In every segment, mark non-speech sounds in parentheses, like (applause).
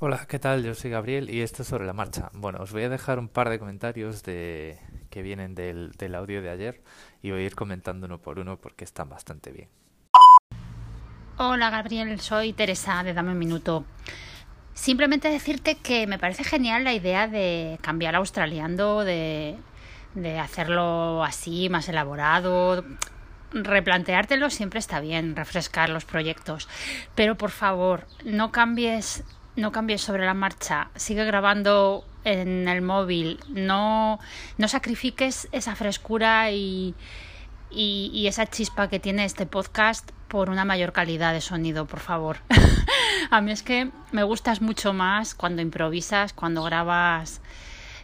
Hola, ¿qué tal? Yo soy Gabriel y esto es sobre la marcha. Bueno, os voy a dejar un par de comentarios de que vienen del, audio de ayer y voy a ir comentando uno por uno porque están bastante bien. Hola Gabriel, soy Teresa de Dame un Minuto. Simplemente decirte que me parece genial la idea de cambiar a australiano, de, de hacerlo así, más elaborado. Replanteártelo siempre está bien, refrescar los proyectos. Pero por favor, no cambies, no cambies sobre la marcha. Sigue grabando en el móvil. No, no sacrifiques esa frescura y, y, y esa chispa que tiene este podcast por una mayor calidad de sonido, por favor. (laughs) A mí es que me gustas mucho más cuando improvisas, cuando grabas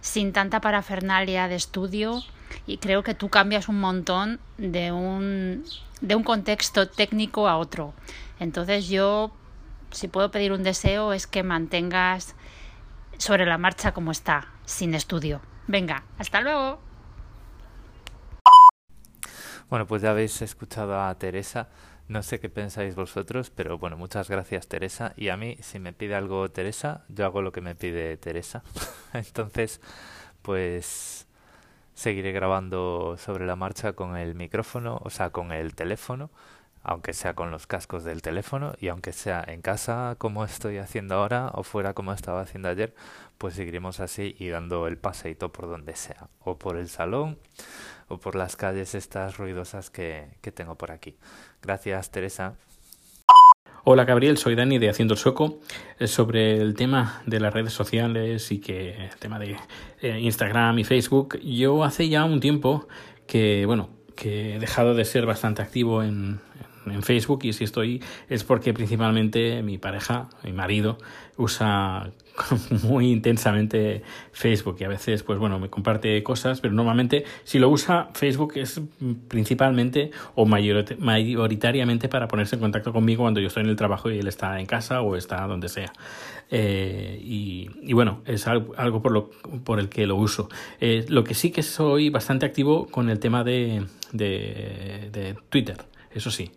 sin tanta parafernalia de estudio y creo que tú cambias un montón de un, de un contexto técnico a otro. Entonces yo, si puedo pedir un deseo, es que mantengas sobre la marcha como está, sin estudio. Venga, hasta luego. Bueno, pues ya habéis escuchado a Teresa. No sé qué pensáis vosotros, pero bueno, muchas gracias Teresa. Y a mí, si me pide algo Teresa, yo hago lo que me pide Teresa. (laughs) Entonces, pues seguiré grabando sobre la marcha con el micrófono, o sea, con el teléfono, aunque sea con los cascos del teléfono y aunque sea en casa como estoy haciendo ahora o fuera como estaba haciendo ayer, pues seguiremos así y dando el paseito por donde sea, o por el salón o por las calles estas ruidosas que, que tengo por aquí. Gracias, Teresa. Hola Gabriel, soy Dani de Haciendo el Sueco. Sobre el tema de las redes sociales y que el tema de eh, Instagram y Facebook, yo hace ya un tiempo que, bueno, que he dejado de ser bastante activo en, en Facebook y si estoy es porque principalmente mi pareja, mi marido, usa (laughs) muy intensamente Facebook y a veces pues bueno me comparte cosas pero normalmente si lo usa Facebook es principalmente o mayoritariamente para ponerse en contacto conmigo cuando yo estoy en el trabajo y él está en casa o está donde sea. Eh, y, y, bueno es algo, algo, por lo por el que lo uso. Eh, lo que sí que soy bastante activo con el tema de, de, de Twitter eso sí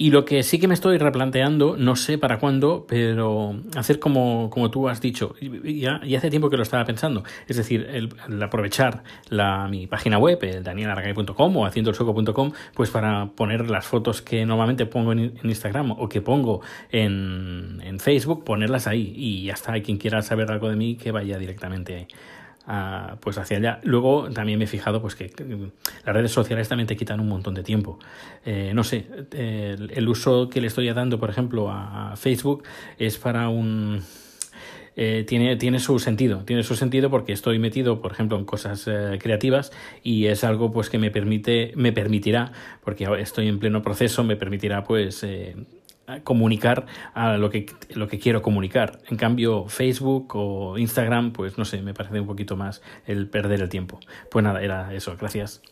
y lo que sí que me estoy replanteando, no sé para cuándo, pero hacer como, como tú has dicho, ya, y hace tiempo que lo estaba pensando, es decir, el, aprovechar la, mi página web, el danielargay.com o haciendoelsoco.com, pues para poner las fotos que normalmente pongo en, en Instagram o que pongo en, en, Facebook, ponerlas ahí. Y ya está, quien quiera saber algo de mí que vaya directamente Pues hacia allá. Luego también me he fijado pues que las redes sociales también te quitan un montón de tiempo. Eh, no sé, el, uso que le estoy dando, por ejemplo, a, Facebook es para un... Eh, tiene, tiene su sentido, tiene su sentido porque estoy metido, por ejemplo, en cosas eh, creativas y es algo pues que me permite, me permitirá, porque estoy en pleno proceso, me permitirá pues comunicar a lo que, lo que quiero comunicar. En cambio, Facebook o Instagram, pues no sé, me parece un poquito más el perder el tiempo. Pues nada, era eso, gracias.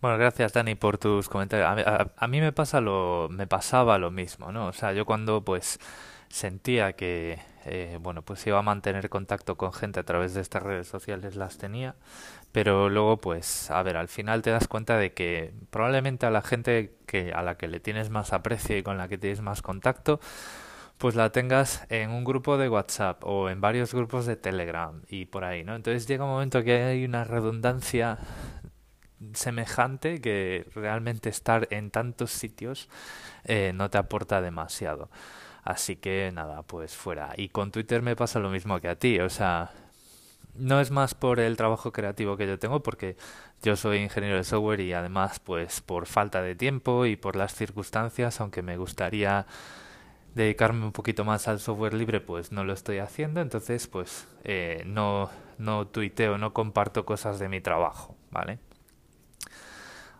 Bueno, gracias Dani por tus comentarios. A, a, a, mí me pasa lo, me pasaba lo mismo, ¿no? O sea, yo cuando pues sentía que eh, bueno pues iba a mantener contacto con gente a través de estas redes sociales las tenía, pero luego pues a ver al final te das cuenta de que probablemente a la gente que a la que le tienes más aprecio y con la que tienes más contacto pues la tengas en un grupo de WhatsApp o en varios grupos de Telegram y por ahí, ¿no? Entonces llega un momento que hay una redundancia semejante que realmente estar en tantos sitios eh, no te aporta demasiado. Así que nada, pues fuera. Y con Twitter me pasa lo mismo que a ti, o sea, no es más por el trabajo creativo que yo tengo, porque yo soy ingeniero de software y además, pues por falta de tiempo y por las circunstancias, aunque me gustaría dedicarme un poquito más al software libre, pues no lo estoy haciendo, entonces pues eh, no, no tuiteo, no comparto cosas de mi trabajo, ¿vale?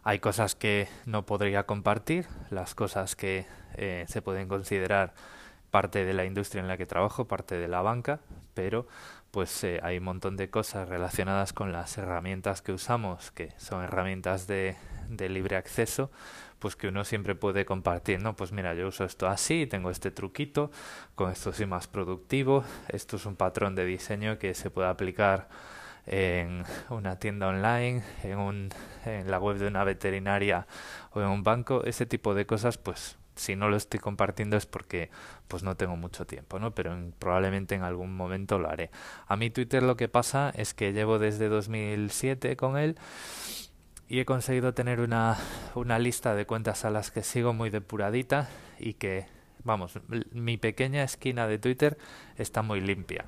Hay cosas que no podría compartir, las cosas que eh, se pueden considerar parte de la industria en la que trabajo, parte de la banca, pero pues eh, hay un montón de cosas relacionadas con las herramientas que usamos, que son herramientas de, de libre acceso, pues que uno siempre puede compartir, ¿no? Pues mira, yo uso esto así, tengo este truquito, con esto soy más productivo, esto es un patrón de diseño que se puede aplicar en (laughs) una tienda online, en, un, en la web de una veterinaria o en un banco, ese tipo de cosas, pues si no lo estoy compartiendo es porque pues no tengo mucho tiempo, ¿no? Pero probablemente en algún momento lo haré. A mí Twitter lo que pasa es que llevo desde 2007 con él y he conseguido tener una, una lista de cuentas a las que sigo muy depuradita y que, vamos, mi pequeña esquina de Twitter está muy limpia.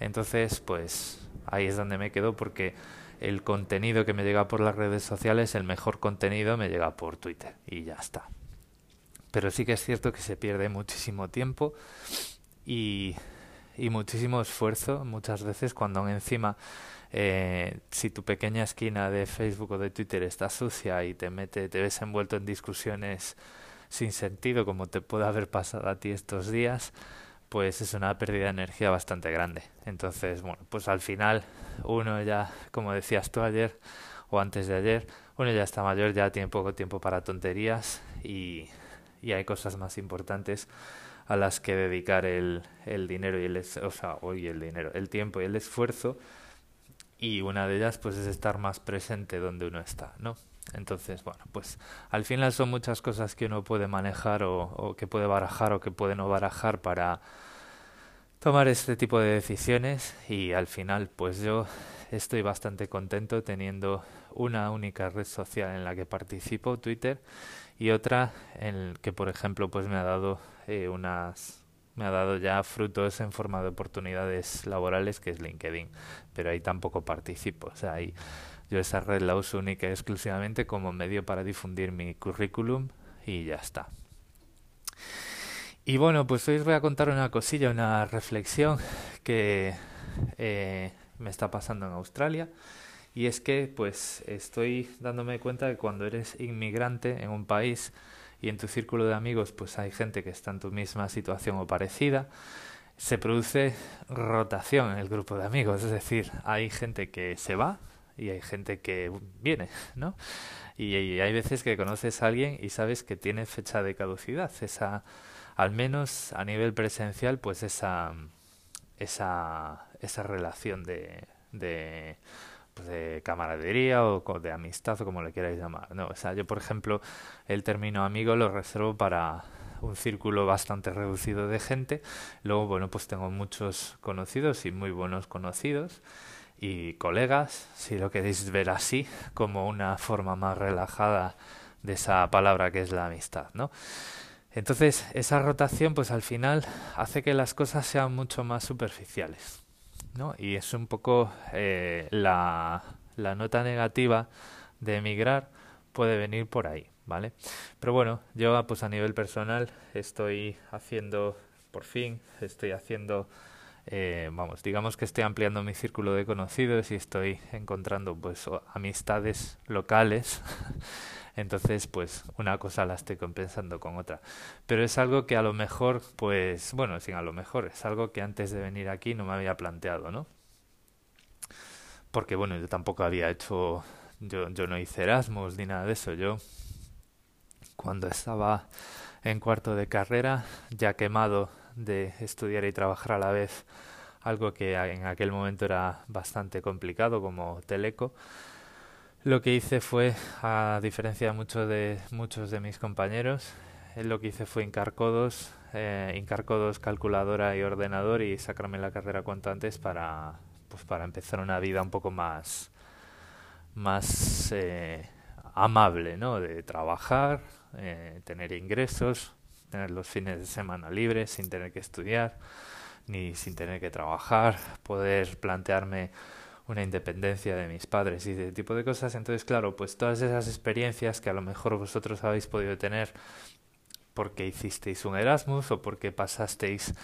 Entonces, pues ahí es donde me quedo porque el contenido que me llega por las redes sociales, el mejor contenido me llega por Twitter y ya está. Pero sí que es cierto que se pierde muchísimo tiempo y, muchísimo esfuerzo muchas veces cuando encima eh, si tu pequeña esquina de Facebook o de Twitter está sucia y te mete, te ves envuelto en discusiones sin sentido como te puede haber pasado a ti estos días, pues es una pérdida de energía bastante grande. Entonces, bueno, pues al final uno ya, como decías tú ayer o antes de ayer, uno ya está mayor, ya tiene poco tiempo para tonterías y, y hay cosas más importantes a las que dedicar el, el dinero y el o sea, hoy el dinero, el tiempo y el esfuerzo y una de ellas pues es estar más presente donde uno está, ¿no? Entonces, bueno, pues al final son muchas cosas que uno puede manejar o, o, que puede barajar o que puede no barajar para tomar este tipo de decisiones. Y al final pues yo estoy bastante contento teniendo una única red social en la que participo, Twitter, y otra en que por ejemplo pues me ha dado eh, unas me ha dado ya frutos en forma de oportunidades laborales que es LinkedIn, pero ahí tampoco participo, o sea, ahí yo esa red la uso única y exclusivamente como medio para difundir mi currículum y ya está. Y bueno, pues hoy os voy a contar una cosilla, una reflexión que eh, me está pasando en Australia. Y es que pues estoy dándome cuenta que cuando eres inmigrante en un país y en tu círculo de amigos pues hay gente que está en tu misma situación o parecida, se produce rotación en el grupo de amigos, es decir, hay gente que se va y hay gente que viene, ¿no? Y, hay veces que conoces a alguien y sabes que tiene fecha de caducidad, esa, al menos a nivel presencial, pues esa, esa, esa relación de, de, pues de camaradería o de amistad o como le queráis llamar, ¿no? O sea, yo por ejemplo el término amigo lo reservo para un círculo bastante reducido de gente. Luego, bueno, pues tengo muchos conocidos y muy buenos conocidos y colegas, si lo queréis ver así, como una forma más relajada de esa palabra que es la amistad, ¿no? Entonces, esa rotación, pues al final hace que las cosas sean mucho más superficiales, ¿no? Y es un poco eh, la, la nota negativa de emigrar puede venir por ahí, ¿vale? Pero bueno, yo pues a nivel personal estoy haciendo, por fin, estoy haciendo eh, vamos, digamos que estoy ampliando mi círculo de conocidos y estoy encontrando pues amistades locales. (laughs) Entonces, pues una cosa la estoy compensando con otra. Pero es algo que a lo mejor, pues, bueno, sin a lo mejor, es algo que antes de venir aquí no me había planteado, ¿no? Porque, bueno, yo tampoco había hecho, yo, yo no hice Erasmus ni nada de eso. Yo, cuando estaba en cuarto de carrera, ya quemado de estudiar y trabajar a la vez algo que en aquel momento era bastante complicado como Teleco. Lo que hice fue, a diferencia de muchos de, muchos de mis compañeros, eh, lo que hice fue eh, calculadora y ordenador y sacarme la carrera cuanto antes para, pues para empezar una vida un poco más, más eh, amable, ¿no? De trabajar, eh, tener ingresos, tener los fines de semana libres sin tener que estudiar ni sin tener que trabajar, poder plantearme una independencia de mis padres y ese tipo de cosas. Entonces, claro, pues todas esas experiencias que a lo mejor vosotros habéis podido tener porque hicisteis un Erasmus o porque pasasteis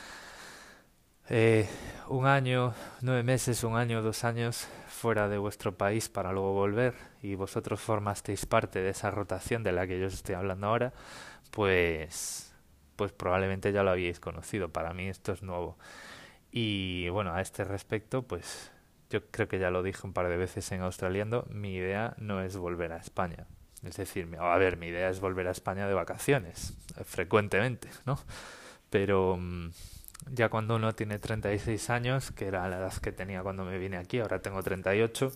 eh, un año, nueve meses, un año, dos años fuera de vuestro país para luego volver y vosotros formasteis parte de esa rotación de la que yo os estoy hablando ahora, pues pues probablemente ya lo habíais conocido. Para mí esto es nuevo. Y bueno, a este respecto, pues yo creo que ya lo dije un par de veces en Australiando, mi idea no es volver a España. Es decir, a ver, mi idea es volver a España de vacaciones, frecuentemente, ¿no? Pero mm, ya cuando uno tiene 36 años, que era la edad que tenía cuando me vine aquí, ahora tengo 38,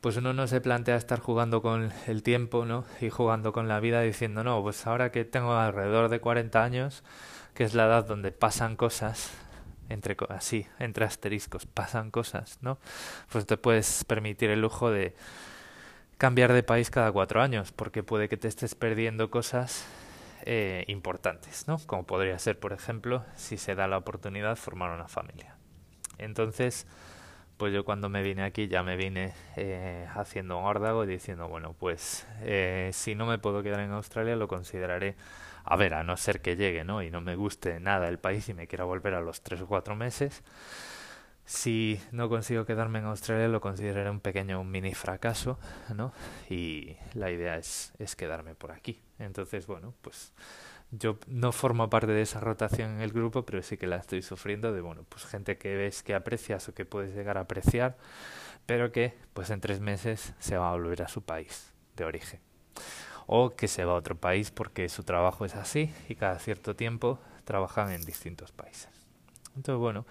pues uno no se plantea estar jugando con el tiempo, ¿no? Y jugando con la vida diciendo, no, pues ahora que tengo alrededor de 40 años, que es la edad donde pasan cosas, entre así, entre asteriscos, pasan cosas, ¿no? Pues te puedes permitir el lujo de cambiar de país cada cuatro años, porque puede que te estés perdiendo cosas eh, importantes, ¿no? Como podría ser, por ejemplo, si se da la oportunidad formar una familia. Entonces, pues yo cuando me vine aquí ya me vine eh, haciendo un órdago y diciendo, bueno, pues eh, si no me puedo quedar en Australia lo consideraré, a ver, a no ser que llegue, ¿no? Y no me guste nada el país y me quiera volver a los tres o cuatro meses. Si no consigo quedarme en Australia lo consideraré un pequeño, un mini fracaso, ¿no? Y la idea es, es quedarme por aquí. Entonces, bueno, pues yo no formo parte de esa rotación en el grupo, pero sí que la estoy sufriendo de, bueno, pues gente que ves que aprecias o que puedes llegar a apreciar, pero que pues en tres meses se va a volver a su país de origen. O que se va a otro país porque su trabajo es así y cada cierto tiempo trabajan en distintos países. Entonces, bueno,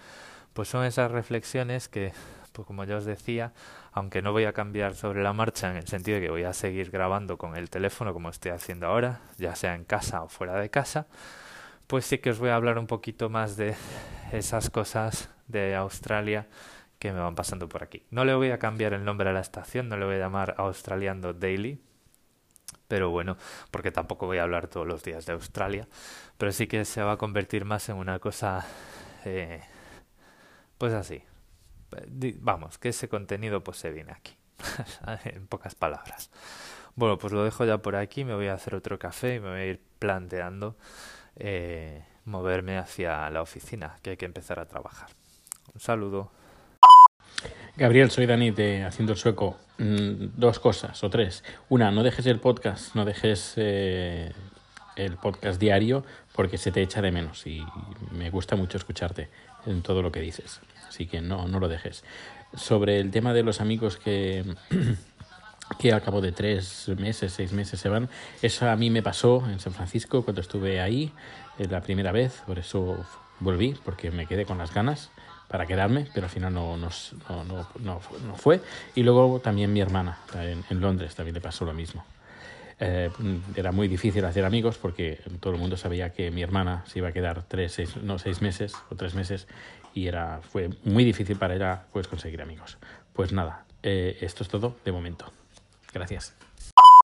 pues son esas reflexiones que pues como ya os decía, aunque no voy a cambiar sobre la marcha en el sentido de que voy a seguir grabando con el teléfono como estoy haciendo ahora, ya sea en casa o fuera de casa, pues sí que os voy a hablar un poquito más de esas cosas de Australia que me van pasando por aquí. No le voy a cambiar el nombre a la estación, no le voy a llamar Australiando Daily, pero bueno, porque tampoco voy a hablar todos los días de Australia, pero sí que se va a convertir más en una cosa, eh, pues así, vamos, que ese contenido pues se viene aquí, (laughs) en pocas palabras. Bueno, pues lo dejo ya por aquí, me voy a hacer otro café y me voy a ir planteando eh, moverme hacia la oficina, que hay que empezar a trabajar. Un saludo. Gabriel, soy Dani de Haciendo el Sueco. Mm, dos cosas o tres. Una, no dejes el podcast, no dejes eh, el podcast diario porque se te echa de menos y me gusta mucho escucharte en todo lo que dices así que no, no lo dejes. Sobre el tema de los amigos que, (clears throat) que al cabo de tres meses, seis meses se van, eso a mí me pasó en San Francisco cuando estuve ahí eh, la primera vez, por eso volví, porque me quedé con las ganas para quedarme, pero al final no, no, no, no, fue. Y luego también mi hermana en Londres también le pasó lo mismo. Eh, era muy difícil hacer amigos porque todo el mundo sabía que mi hermana se iba a quedar tres, seis, no, seis meses o tres meses y era, fue muy difícil para ella pues, conseguir amigos. Pues nada, eh, esto es todo de momento. Gracias.